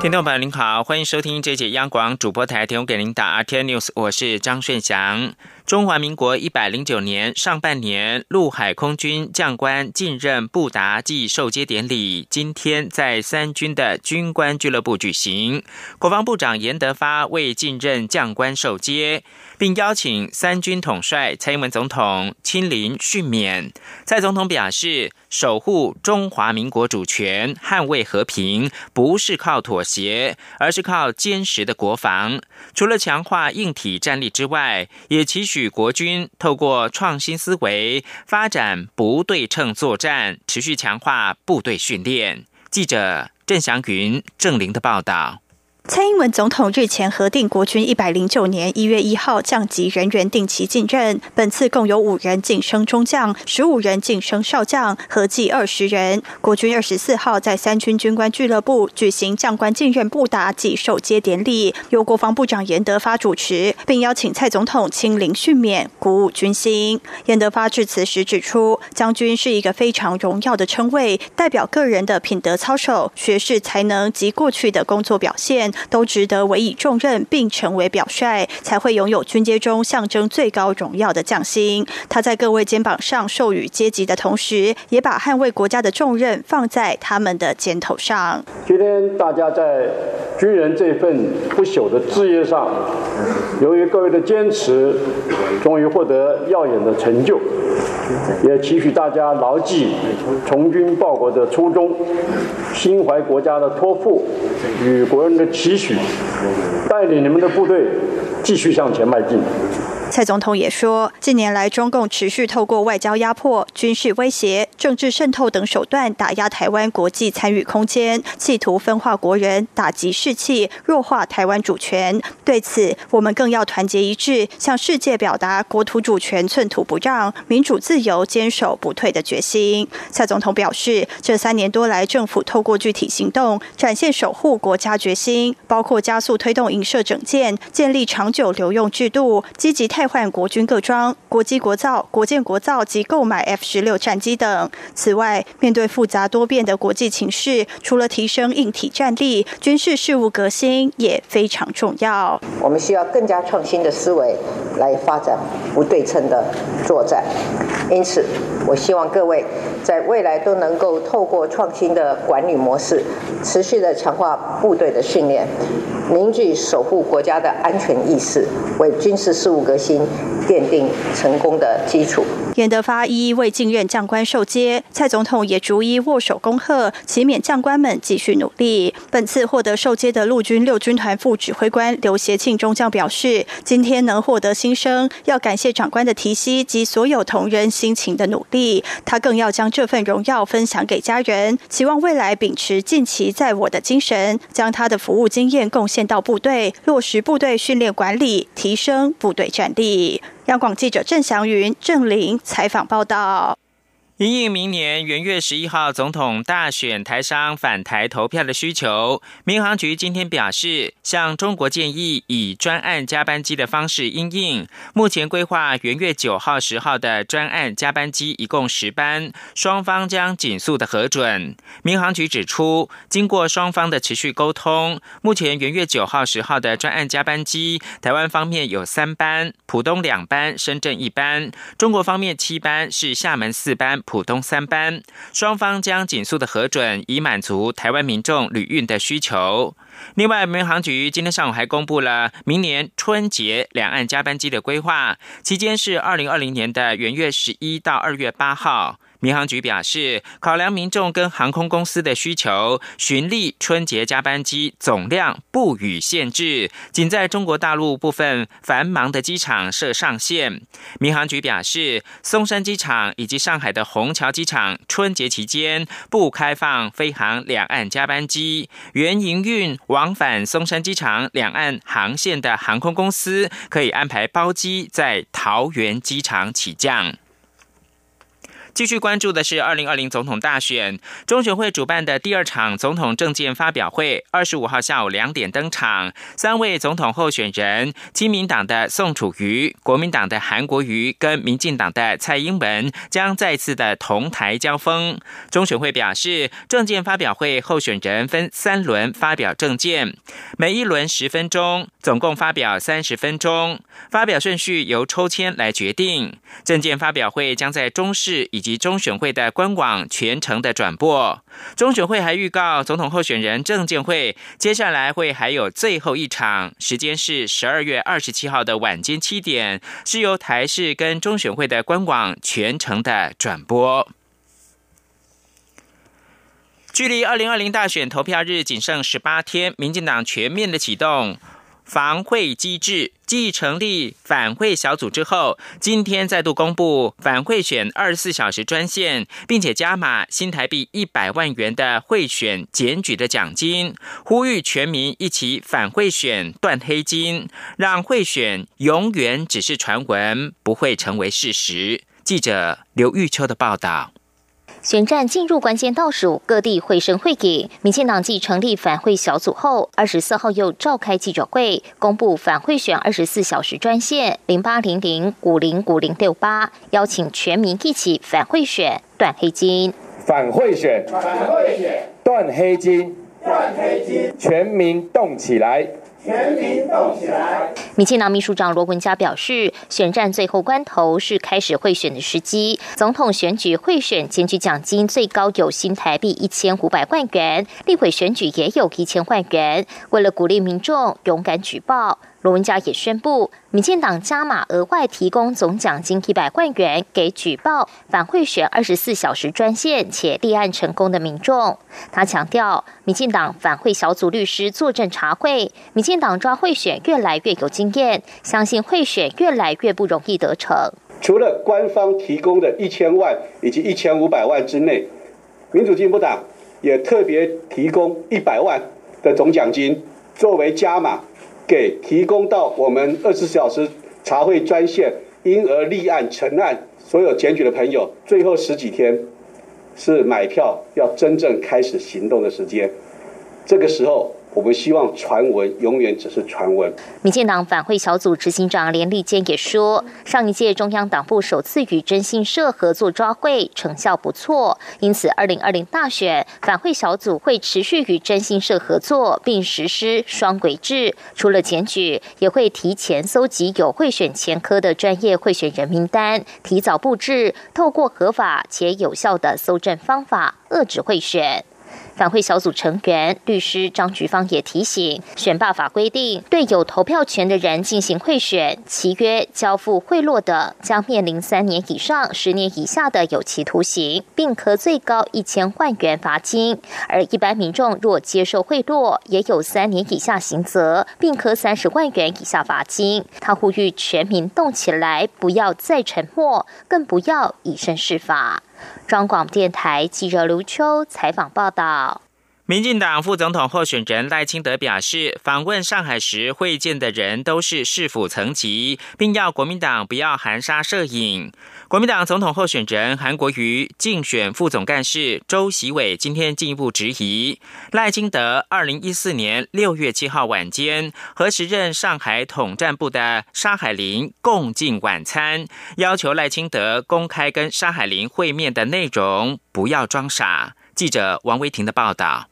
听众朋友您好，欢迎收听这节央广主播台提供给您的 RTI News，我是张顺祥。中华民国一百零九年上半年，陆海空军将官进任布达暨授接典礼，今天在三军的军官俱乐部举行。国防部长严德发为进任将官授接，并邀请三军统帅蔡英文总统亲临训勉。蔡总统表示，守护中华民国主权、捍卫和平，不是靠妥协，而是靠坚实的国防。除了强化硬体战力之外，也期许。国军透过创新思维发展不对称作战，持续强化部队训练。记者郑祥云、郑玲的报道。蔡英文总统日前核定国军一百零九年一月一号降级人员定期进任，本次共有五人晋升中将，十五人晋升少将，合计二十人。国军二十四号在三军军官俱乐部举行将官进任布达及授阶典礼，由国防部长严德发主持，并邀请蔡总统亲临训勉，鼓舞军心。严德发致辞时指出，将军是一个非常荣耀的称谓，代表个人的品德操守、学识才能及过去的工作表现。都值得委以重任，并成为表率，才会拥有军阶中象征最高荣耀的将星。他在各位肩膀上授予阶级的同时，也把捍卫国家的重任放在他们的肩头上。今天大家在军人这份不朽的志业上，由于各位的坚持，终于获得耀眼的成就。也期许大家牢记从军报国的初衷，心怀国家的托付与国人的期许，带领你们的部队继续向前迈进。蔡总统也说，近年来中共持续透过外交压迫、军事威胁、政治渗透等手段打压台湾国际参与空间，企图分化国人、打击士气、弱化台湾主权。对此，我们更要团结一致，向世界表达国土主权寸土不让、民主自由坚守不退的决心。蔡总统表示，这三年多来，政府透过具体行动展现守护国家决心，包括加速推动营设整建、建立长久留用制度，积极。汰换国军各装、国机国造、国建国造及购买 F 十六战机等。此外，面对复杂多变的国际情势，除了提升硬体战力，军事事务革新也非常重要。我们需要更加创新的思维来发展不对称的作战。因此，我希望各位在未来都能够透过创新的管理模式，持续的强化部队的训练，凝聚守护国家的安全意识，为军事事务革新奠定成功的基础。严德发一为继任将官受接，蔡总统也逐一握手恭贺，祈勉将官们继续努力。本次获得受接的陆军六军团副指挥官刘协庆中将表示，今天能获得新生，要感谢长官的提携及所有同仁辛勤的努力。他更要将这份荣耀分享给家人，期望未来秉持尽其在我的精神，将他的服务经验贡献到部队，落实部队训练管理，提升部队战力。央广记者郑祥云、郑玲采访报道。因应明年元月十一号总统大选台商返台投票的需求，民航局今天表示，向中国建议以专案加班机的方式应应。目前规划元月九号、十号的专案加班机一共十班，双方将紧速的核准。民航局指出，经过双方的持续沟通，目前元月九号、十号的专案加班机，台湾方面有三班，浦东两班，深圳一班；中国方面七班，是厦门四班。浦东三班，双方将紧速的核准，以满足台湾民众旅运的需求。另外，民航局今天上午还公布了明年春节两岸加班机的规划，期间是二零二零年的元月十一到二月八号。民航局表示，考量民众跟航空公司的需求，循例春节加班机总量不予限制，仅在中国大陆部分繁忙的机场设上限。民航局表示，松山机场以及上海的虹桥机场春节期间不开放飞航两岸加班机，原营运往返松山机场两岸航线的航空公司可以安排包机在桃园机场起降。继续关注的是二零二零总统大选，中选会主办的第二场总统政见发表会，二十五号下午两点登场。三位总统候选人，亲民党的宋楚瑜、国民党的韩国瑜跟民进党的蔡英文将再次的同台交锋。中选会表示，政见发表会候选人分三轮发表政见，每一轮十分钟，总共发表三十分钟。发表顺序由抽签来决定。政见发表会将在中视以及及中选会的官网全程的转播，中选会还预告总统候选人证监会接下来会还有最后一场，时间是十二月二十七号的晚间七点，是由台视跟中选会的官网全程的转播。距离二零二零大选投票日仅剩十八天，民进党全面的启动。防贿机制继成立反贿小组之后，今天再度公布反贿选二十四小时专线，并且加码新台币一百万元的贿选检举的奖金，呼吁全民一起反贿选断黑金，让贿选永远只是传闻，不会成为事实。记者刘玉秋的报道。选战进入关键倒数，各地会声会影。民进党继成立反会小组后，二十四号又召开记者会，公布反贿选二十四小时专线零八零零五零五零六八，邀请全民一起反贿选断黑金。反贿选，反贿选，断黑金，断黑金，全民动起来。全民动起来！民进党秘书长罗文嘉表示，选战最后关头是开始贿选的时机。总统选举贿选检举奖金最高有新台币一千五百万元，立委选举也有一千万元。为了鼓励民众勇敢举报。罗文嘉也宣布，民进党加码额外提供总奖金一百万元给举报反贿选二十四小时专线且立案成功的民众。他强调，民进党反贿小组律师坐镇查会，民进党抓贿选越来越有经验，相信贿选越来越不容易得逞。除了官方提供的一千万以及一千五百万之内，民主进步党也特别提供一百万的总奖金作为加码。给提供到我们二十四小时查会专线，因而立案成案，所有检举的朋友，最后十几天是买票要真正开始行动的时间，这个时候。我们希望传闻永远只是传闻。民进党反会小组执行长连立坚也说，上一届中央党部首次与征信社合作抓会，成效不错，因此二零二零大选反会小组会持续与征信社合作，并实施双轨制。除了检举，也会提前搜集有贿选前科的专业贿选人名单，提早布置，透过合法且有效的搜证方法，遏制贿选。反贿小组成员律师张菊芳也提醒，选罢法规定，对有投票权的人进行贿选、契约、交付贿赂的，将面临三年以上十年以下的有期徒刑，并可最高一千万元罚金；而一般民众若接受贿赂，也有三年以下刑责，并可三十万元以下罚金。他呼吁全民动起来，不要再沉默，更不要以身试法。中广电台记者刘秋采访报道。民进党副总统候选人赖清德表示，访问上海时会见的人都是市府层级，并要国民党不要含沙射影。国民党总统候选人韩国瑜竞选副总干事周习伟今天进一步质疑赖清德，二零一四年六月七号晚间和时任上海统战部的沙海林共进晚餐，要求赖清德公开跟沙海林会面的内容，不要装傻。记者王维婷的报道。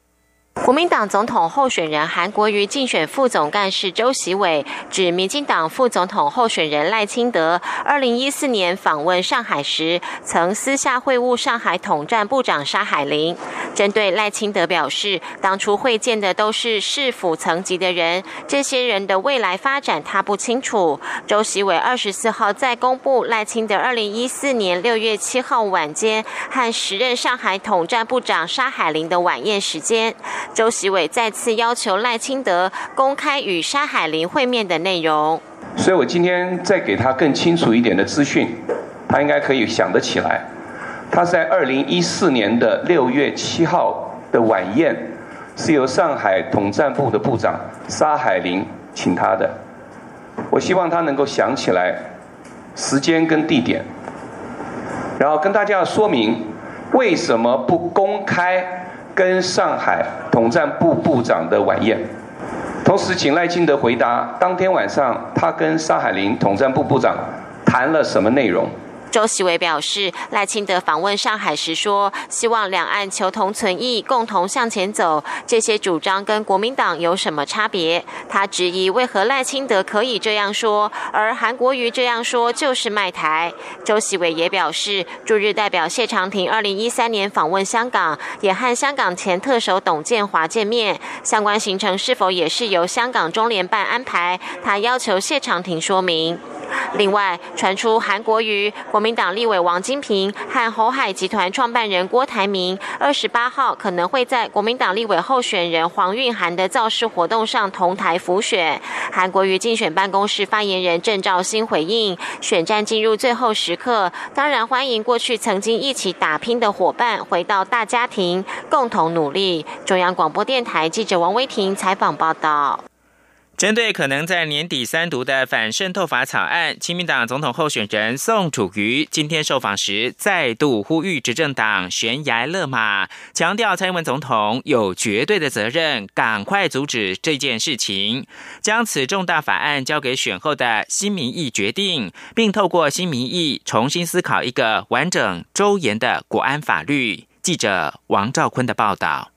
国民党总统候选人韩国瑜竞选副总干事周习伟指，民进党副总统候选人赖清德二零一四年访问上海时，曾私下会晤上海统战部长沙海林。针对赖清德表示，当初会见的都是市府层级的人，这些人的未来发展他不清楚。周习伟二十四号再公布赖清德二零一四年六月七号晚间和时任上海统战部长沙海林的晚宴时间。周习伟再次要求赖清德公开与沙海林会面的内容，所以我今天再给他更清楚一点的资讯，他应该可以想得起来。他在二零一四年的六月七号的晚宴，是由上海统战部的部长沙海林请他的。我希望他能够想起来时间跟地点。然后跟大家说明为什么不公开跟上海统战部部长的晚宴。同时，请赖清德回答当天晚上他跟沙海林统战部部长谈了什么内容。周习伟表示，赖清德访问上海时说，希望两岸求同存异，共同向前走。这些主张跟国民党有什么差别？他质疑为何赖清德可以这样说，而韩国瑜这样说就是卖台。周习伟也表示，驻日代表谢长廷二零一三年访问香港，也和香港前特首董建华见面，相关行程是否也是由香港中联办安排？他要求谢长廷说明。另外，传出韩国瑜、国民党立委王金平和侯海集团创办人郭台铭，二十八号可能会在国民党立委候选人黄韵涵的造势活动上同台浮选。韩国瑜竞选办公室发言人郑兆兴回应：选战进入最后时刻，当然欢迎过去曾经一起打拼的伙伴回到大家庭，共同努力。中央广播电台记者王威婷采访报道。针对可能在年底三读的反渗透法草案，亲民党总统候选人宋楚瑜今天受访时再度呼吁执政党悬崖勒马，强调蔡英文总统有绝对的责任，赶快阻止这件事情，将此重大法案交给选后的新民意决定，并透过新民意重新思考一个完整周延的国安法律。记者王兆坤的报道。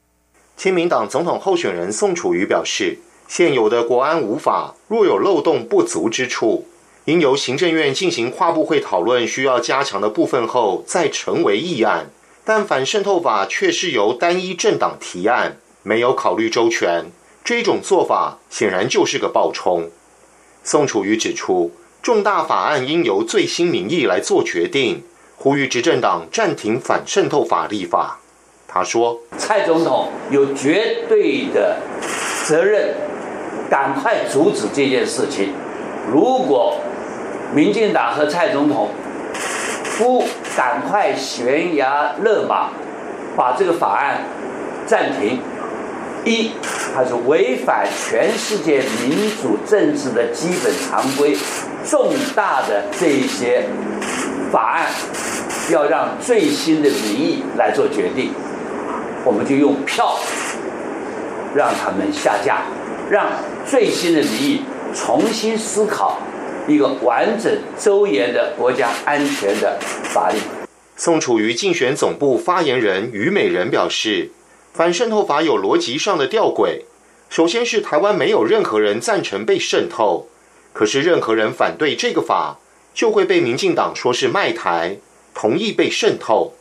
亲民党总统候选人宋楚瑜表示。现有的国安无法，若有漏洞不足之处，应由行政院进行跨部会讨论，需要加强的部分后再成为议案。但反渗透法却是由单一政党提案，没有考虑周全，这种做法显然就是个暴冲。宋楚瑜指出，重大法案应由最新民意来做决定，呼吁执政党暂停反渗透法立法。他说：“蔡总统有绝对的责任。”赶快阻止这件事情！如果民进党和蔡总统不赶快悬崖勒马，把这个法案暂停，一，它是违反全世界民主政治的基本常规，重大的这一些法案要让最新的民意来做决定，我们就用票让他们下架。让最新的民意重新思考一个完整周延的国家安全的法律。宋楚瑜竞选总部发言人于美人表示，反渗透法有逻辑上的吊诡。首先是台湾没有任何人赞成被渗透，可是任何人反对这个法，就会被民进党说是卖台，同意被渗透。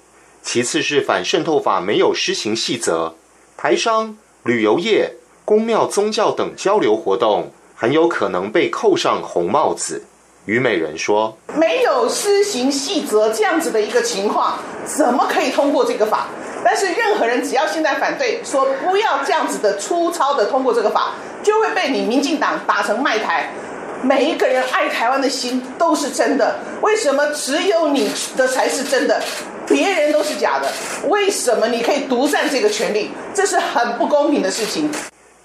其次是反渗透法没有施行细则，台商、旅游业。公庙、宗教等交流活动很有可能被扣上红帽子。虞美人说：“没有施行细则这样子的一个情况，怎么可以通过这个法？但是任何人只要现在反对，说不要这样子的粗糙的通过这个法，就会被你民进党打成卖台。每一个人爱台湾的心都是真的，为什么只有你的才是真的？”别人都是假的，为什么你可以独占这个权利？这是很不公平的事情。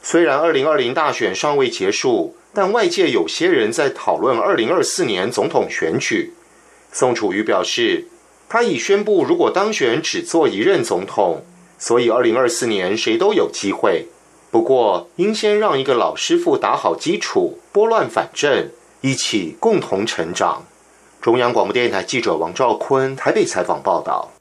虽然二零二零大选尚未结束，但外界有些人在讨论二零二四年总统选举。宋楚瑜表示，他已宣布，如果当选只做一任总统，所以二零二四年谁都有机会。不过，应先让一个老师傅打好基础，拨乱反正，一起共同成长。中央广播电台记者王兆坤台北采访报道。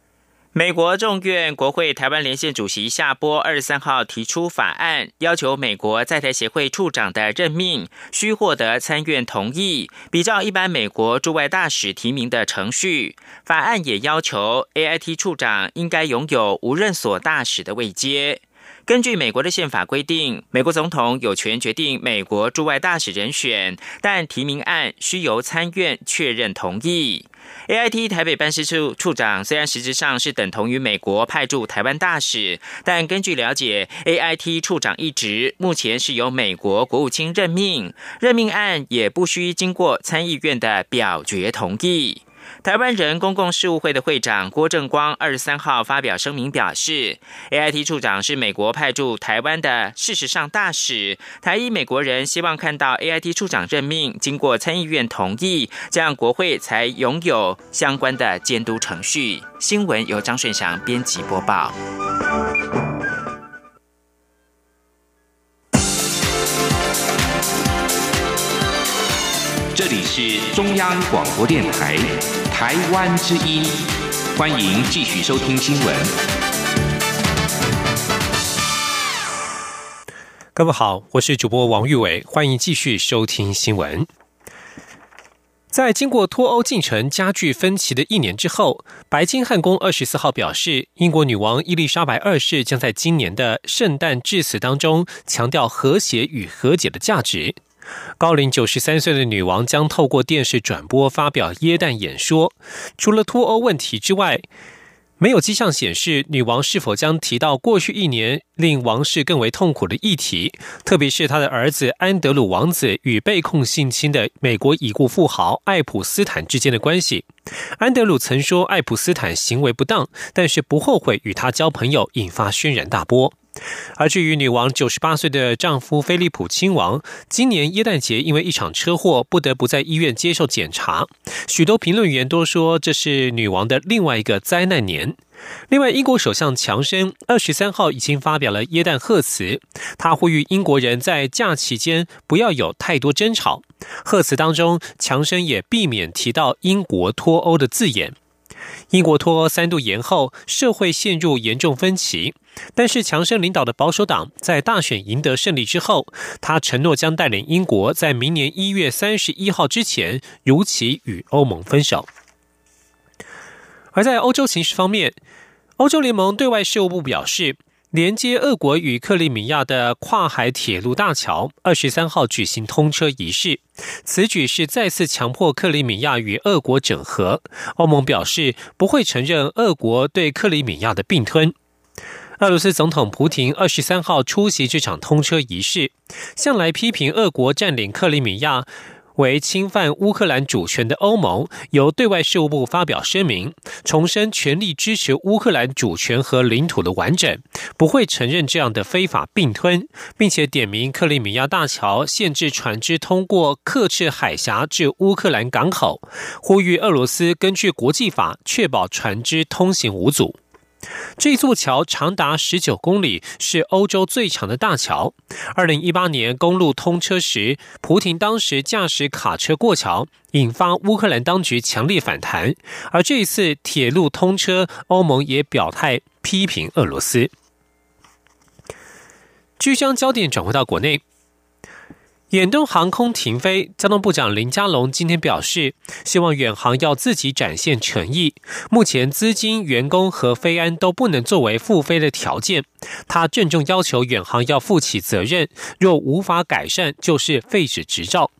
美国众院国会台湾连线主席夏波二十三号提出法案，要求美国在台协会处长的任命需获得参院同意，比照一般美国驻外大使提名的程序。法案也要求 A I T 处长应该拥有无任所大使的位阶。根据美国的宪法规定，美国总统有权决定美国驻外大使人选，但提名案需由参院确认同意。A I T 台北办事处处长虽然实质上是等同于美国派驻台湾大使，但根据了解，A I T 处长一职目前是由美国国务卿任命，任命案也不需经过参议院的表决同意。台湾人公共事务会的会长郭正光二十三号发表声明表示，A I T 处长是美国派驻台湾的事实上大使，台裔美国人希望看到 A I T 处长任命经过参议院同意，这样国会才拥有相关的监督程序。新闻由张顺祥编辑播报。是中央广播电台。台湾之音，欢迎继续收听新闻。各位好，我是主播王玉伟，欢迎继续收听新闻。在经过脱欧进程加剧分歧的一年之后，白金汉宫二十四号表示，英国女王伊丽莎白二世将在今年的圣诞致辞当中强调和谐与和解的价值。高龄九十三岁的女王将透过电视转播发表耶诞演说。除了脱欧问题之外，没有迹象显示女王是否将提到过去一年令王室更为痛苦的议题，特别是她的儿子安德鲁王子与被控性侵的美国已故富豪爱普斯坦之间的关系。安德鲁曾说爱普斯坦行为不当，但是不后悔与他交朋友，引发轩然大波。而至于女王九十八岁的丈夫菲利普亲王，今年耶诞节因为一场车祸不得不在医院接受检查。许多评论员都说这是女王的另外一个灾难年。另外，英国首相强生二十三号已经发表了耶诞贺词，他呼吁英国人在假期间不要有太多争吵。贺词当中，强生也避免提到英国脱欧的字眼。英国脱欧三度延后，社会陷入严重分歧。但是强生领导的保守党在大选赢得胜利之后，他承诺将带领英国在明年一月三十一号之前如期与欧盟分手。而在欧洲形势方面，欧洲联盟对外事务部表示，连接俄国与克里米亚的跨海铁路大桥二十三号举行通车仪式，此举是再次强迫克里米亚与俄国整合。欧盟表示不会承认俄国对克里米亚的并吞。俄罗斯总统普京二十三号出席这场通车仪式，向来批评俄国占领克里米亚为侵犯乌克兰主权的欧盟，由对外事务部发表声明，重申全力支持乌克兰主权和领土的完整，不会承认这样的非法并吞，并且点名克里米亚大桥限制船只通过克赤海峡至乌克兰港口，呼吁俄罗斯根据国际法确保船只通行无阻。这座桥长达十九公里，是欧洲最长的大桥。二零一八年公路通车时，普廷当时驾驶卡车过桥，引发乌克兰当局强烈反弹。而这一次铁路通车，欧盟也表态批评俄罗斯。据将焦点转回到国内。远东航空停飞，交通部长林佳龙今天表示，希望远航要自己展现诚意。目前资金、员工和飞安都不能作为复飞的条件。他郑重要求远航要负起责任，若无法改善，就是废止执照。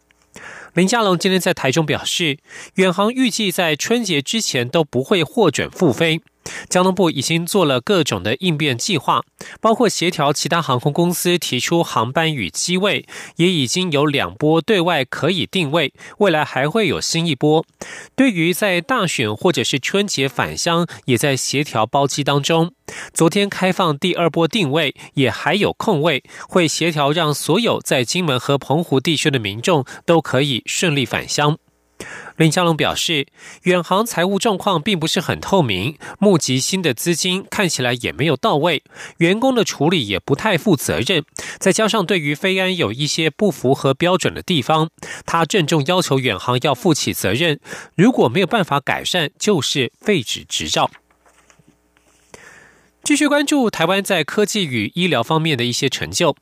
林佳龙今天在台中表示，远航预计在春节之前都不会获准复飞。交通部已经做了各种的应变计划，包括协调其他航空公司提出航班与机位，也已经有两波对外可以定位，未来还会有新一波。对于在大选或者是春节返乡，也在协调包机当中。昨天开放第二波定位，也还有空位，会协调让所有在金门和澎湖地区的民众都可以顺利返乡。林佳龙表示，远航财务状况并不是很透明，募集新的资金看起来也没有到位，员工的处理也不太负责任，再加上对于飞安有一些不符合标准的地方，他郑重要求远航要负起责任，如果没有办法改善，就是废止执照。继续关注台湾在科技与医疗方面的一些成就。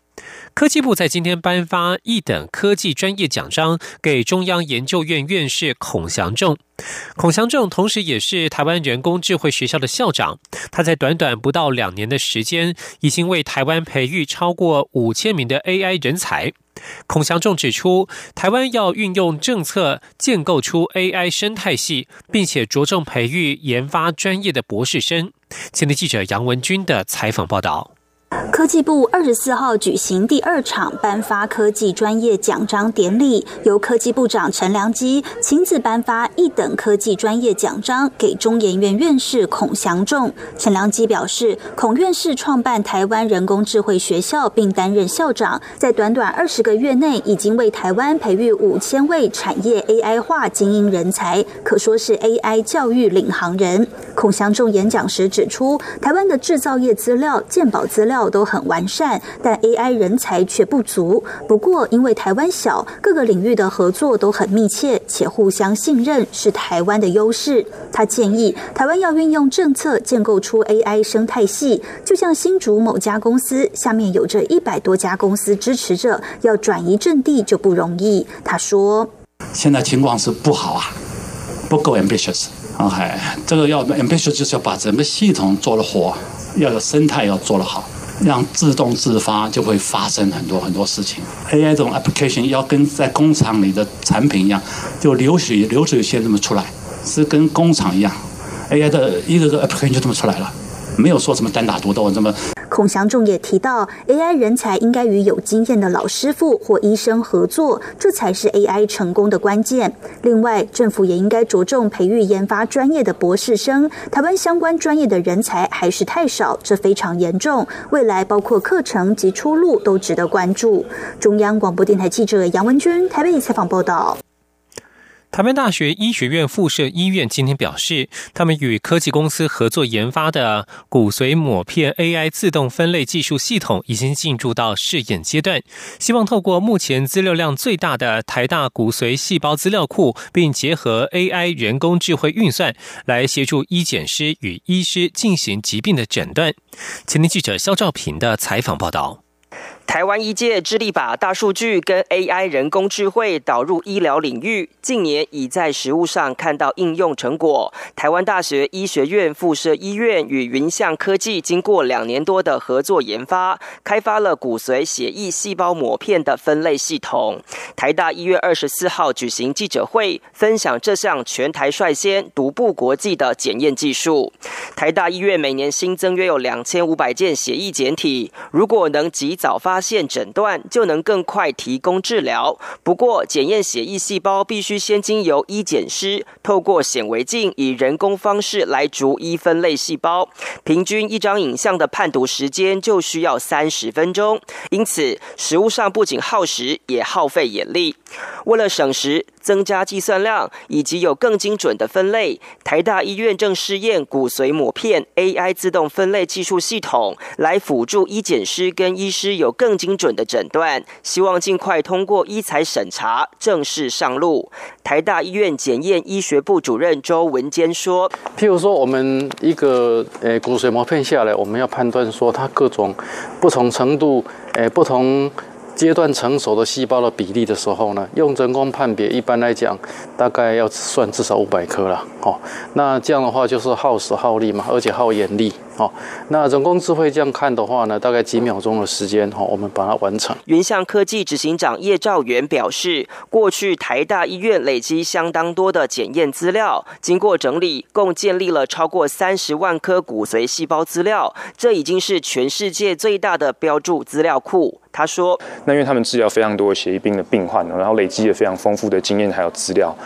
科技部在今天颁发一等科技专业奖章给中央研究院院士孔祥仲。孔祥仲同时也是台湾人工智慧学校的校长。他在短短不到两年的时间，已经为台湾培育超过五千名的 AI 人才。孔祥仲指出，台湾要运用政策建构出 AI 生态系，并且着重培育研发专业的博士生。前的记者杨文军的采访报道。科技部二十四号举行第二场颁发科技专业奖章典礼，由科技部长陈良基亲自颁发一等科技专业奖章给中研院院士孔祥仲。陈良基表示，孔院士创办台湾人工智慧学校并担任校长，在短短二十个月内，已经为台湾培育五千位产业 AI 化精英人才，可说是 AI 教育领航人。孔祥仲演讲时指出，台湾的制造业资料、鉴宝资料。都很完善，但 AI 人才却不足。不过，因为台湾小，各个领域的合作都很密切，且互相信任，是台湾的优势。他建议台湾要运用政策建构出 AI 生态系，就像新竹某家公司下面有着一百多家公司支持着，要转移阵地就不容易。他说：“现在情况是不好啊，不够 ambitious。OK，这个要 ambitious 就是要把整个系统做得活，要有生态要做得好。”让自动自发就会发生很多很多事情。AI 这种 application 要跟在工厂里的产品一样，就流水流水线这么出来，是跟工厂一样。AI 的一个个 application 就这么出来了，没有说什么单打独斗这么。孔祥仲也提到，AI 人才应该与有经验的老师傅或医生合作，这才是 AI 成功的关键。另外，政府也应该着重培育研发专业的博士生。台湾相关专业的人才还是太少，这非常严重。未来包括课程及出路都值得关注。中央广播电台记者杨文君台北采访报道。台湾大学医学院附设医院今天表示，他们与科技公司合作研发的骨髓抹片 AI 自动分类技术系统已经进入到试验阶段，希望透过目前资料量最大的台大骨髓细胞资料库，并结合 AI 人工智慧运算，来协助医检师与医师进行疾病的诊断。前天记者肖兆平的采访报道。台湾医界致力把大数据跟 AI 人工智慧导入医疗领域，近年已在实物上看到应用成果。台湾大学医学院附设医院与云象科技经过两年多的合作研发，开发了骨髓血液细胞膜片的分类系统。台大一月二十四号举行记者会，分享这项全台率先、独步国际的检验技术。台大医院每年新增约有两千五百件血液检体，如果能及早发现诊断就能更快提供治疗。不过，检验血液细胞必须先经由医检师透过显微镜以人工方式来逐一分类细胞，平均一张影像的判读时间就需要三十分钟。因此，食物上不仅耗时，也耗费眼力。为了省时。增加计算量以及有更精准的分类，台大医院正试验骨髓膜片 AI 自动分类技术系统，来辅助医检师跟医师有更精准的诊断，希望尽快通过医材审查，正式上路。台大医院检验医学部主任周文坚说：“譬如说，我们一个诶骨髓膜片下来，我们要判断说它各种不同程度诶不同。”阶段成熟的细胞的比例的时候呢，用人工判别，一般来讲，大概要算至少五百颗了，哦，那这样的话就是耗时耗力嘛，而且耗眼力。哦，那人工智慧这样看的话呢，大概几秒钟的时间，哦，我们把它完成。云象科技执行长叶兆元表示，过去台大医院累积相当多的检验资料，经过整理，共建立了超过三十万颗骨髓细胞资料，这已经是全世界最大的标注资料库。他说：“那因为他们治疗非常多的血液病的病患，然后累积了非常丰富的经验还有资料。”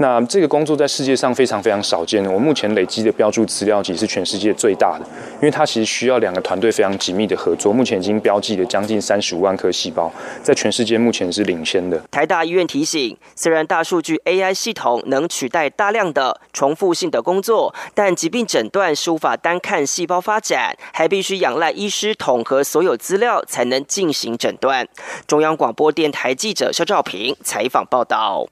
那这个工作在世界上非常非常少见。我目前累积的标注资料集是全世界最大的，因为它其实需要两个团队非常紧密的合作。目前已经标记了将近三十五万颗细胞，在全世界目前是领先的。台大医院提醒，虽然大数据 AI 系统能取代大量的重复性的工作，但疾病诊断是无法单看细胞发展，还必须仰赖医师统合所有资料才能进行诊断。中央广播电台记者肖兆平采访报道。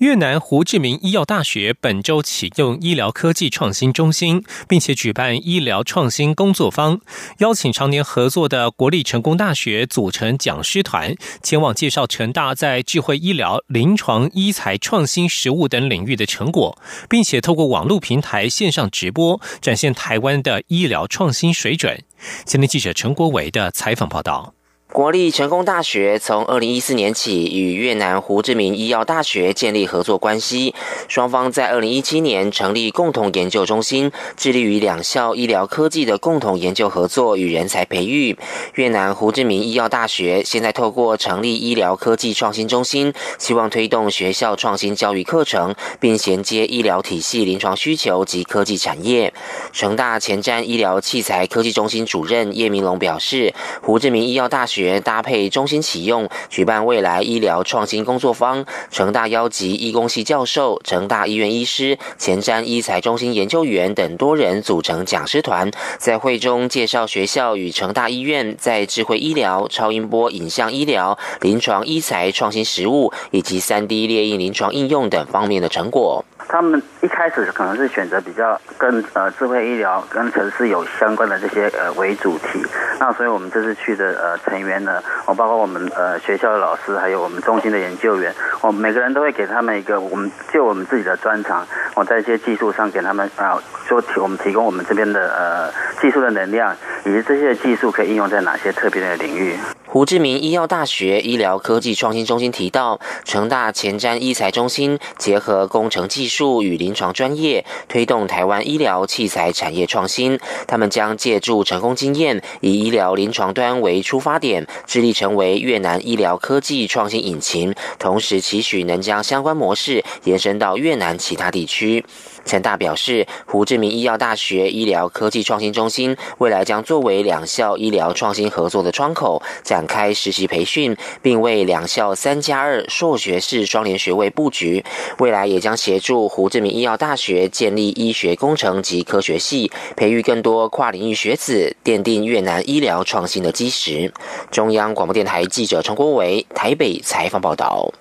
越南胡志明医药大学本周启用医疗科技创新中心，并且举办医疗创新工作坊，邀请常年合作的国立成功大学组成讲师团，前往介绍成大在智慧医疗、临床医材创新实务等领域的成果，并且透过网络平台线上直播，展现台湾的医疗创新水准。前天记者陈国伟的采访报道。国立成功大学从二零一四年起与越南胡志明医药大学建立合作关系，双方在二零一七年成立共同研究中心，致力于两校医疗科技的共同研究合作与人才培育。越南胡志明医药大学现在透过成立医疗科技创新中心，希望推动学校创新教育课程，并衔接医疗体系临床需求及科技产业。成大前瞻医疗器材科技中心主任叶明龙表示，胡志明医药大学。学搭配中心启用，举办未来医疗创新工作坊。成大邀集医工系教授、成大医院医师、前瞻医材中心研究员等多人组成讲师团，在会中介绍学校与成大医院在智慧医疗、超音波影像医疗、临床医材创新实务以及三 D 列印临床应用等方面的成果。他们一开始可能是选择比较跟呃智慧医疗跟城市有相关的这些呃为主题，那所以我们这次去的呃成员呢，我包括我们呃学校的老师，还有我们中心的研究员，我每个人都会给他们一个我们就我们自己的专长，我在一些技术上给他们啊说提我们提供我们这边的呃技术的能量，以及这些技术可以应用在哪些特别的领域。胡志明医药大学医疗科技创新中心提到，成大前瞻医材中心结合工程技术与临床专业，推动台湾医疗器材产业创新。他们将借助成功经验，以医疗临床端为出发点，致力成为越南医疗科技创新引擎，同时期许能将相关模式延伸到越南其他地区。陈大表示，胡志明医药大学医疗科技创新中心未来将作为两校医疗创新合作的窗口，展开实习培训，并为两校三加二硕学士双联学位布局。未来也将协助胡志明医药大学建立医学工程及科学系，培育更多跨领域学子，奠定越南医疗创新的基石。中央广播电台记者陈国伟台北采访报道。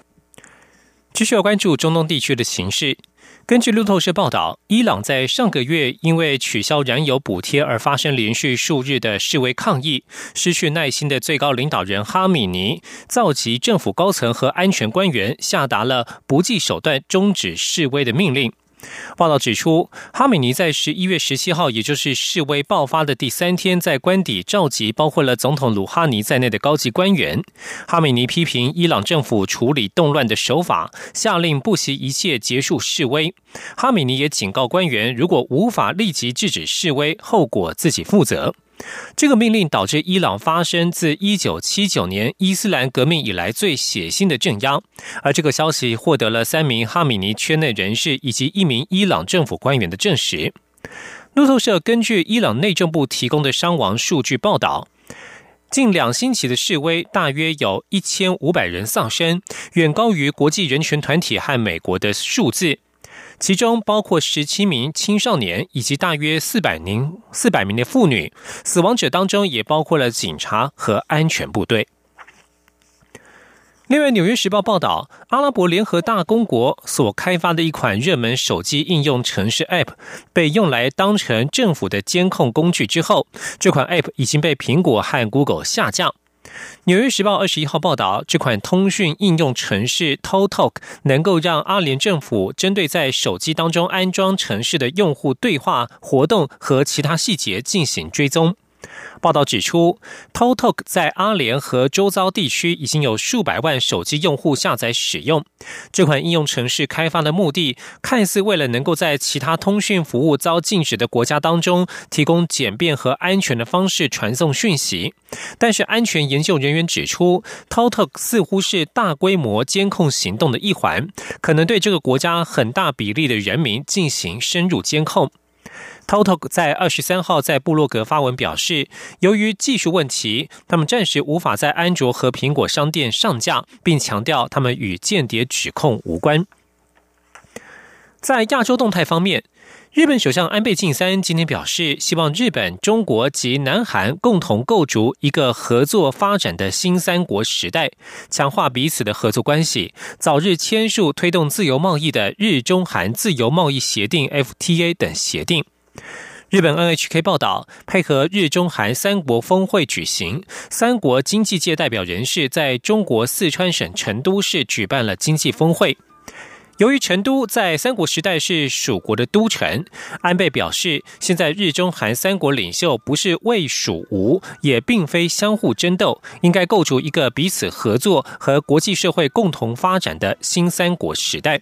继续要关注中东地区的形势。根据路透社报道，伊朗在上个月因为取消燃油补贴而发生连续数日的示威抗议，失去耐心的最高领导人哈米尼召集政府高层和安全官员，下达了不计手段终止示威的命令。报道指出，哈米尼在十一月十七号，也就是示威爆发的第三天，在官邸召集包括了总统鲁哈尼在内的高级官员。哈米尼批评伊朗政府处理动乱的手法，下令不惜一切结束示威。哈米尼也警告官员，如果无法立即制止示威，后果自己负责。这个命令导致伊朗发生自一九七九年伊斯兰革命以来最血腥的镇压，而这个消息获得了三名哈米尼圈内人士以及一名伊朗政府官员的证实。路透社根据伊朗内政部提供的伤亡数据报道，近两星期的示威大约有一千五百人丧生，远高于国际人权团体和美国的数字。其中包括十七名青少年以及大约四百名四百名的妇女，死亡者当中也包括了警察和安全部队。另外，《纽约时报》报道，阿拉伯联合大公国所开发的一款热门手机应用程式 App 被用来当成政府的监控工具之后，这款 App 已经被苹果和 Google 下架。纽约时报二十一号报道，这款通讯应用程式 TalkTalk 能够让阿联政府针对在手机当中安装城市的用户对话活动和其他细节进行追踪。报道指出，TalkTalk 在阿联和周遭地区已经有数百万手机用户下载使用。这款应用程式开发的目的，看似为了能够在其他通讯服务遭禁止的国家当中，提供简便和安全的方式传送讯息。但是，安全研究人员指出，TalkTalk 似乎是大规模监控行动的一环，可能对这个国家很大比例的人民进行深入监控。Toto 在二十三号在布洛格发文表示，由于技术问题，他们暂时无法在安卓和苹果商店上架，并强调他们与间谍指控无关。在亚洲动态方面，日本首相安倍晋三今天表示，希望日本、中国及南韩共同构筑一个合作发展的新三国时代，强化彼此的合作关系，早日签署推动自由贸易的日中韩自由贸易协定 （FTA） 等协定。日本 NHK 报道，配合日中韩三国峰会举行，三国经济界代表人士在中国四川省成都市举办了经济峰会。由于成都在三国时代是蜀国的都城，安倍表示，现在日中韩三国领袖不是魏蜀吴，也并非相互争斗，应该构筑一个彼此合作和国际社会共同发展的新三国时代。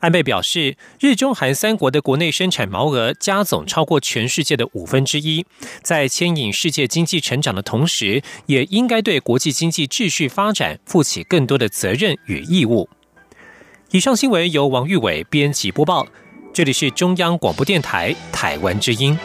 安倍表示，日中韩三国的国内生产毛额加总超过全世界的五分之一，在牵引世界经济成长的同时，也应该对国际经济秩序发展负起更多的责任与义务。以上新闻由王玉伟编辑播报，这里是中央广播电台台湾之音。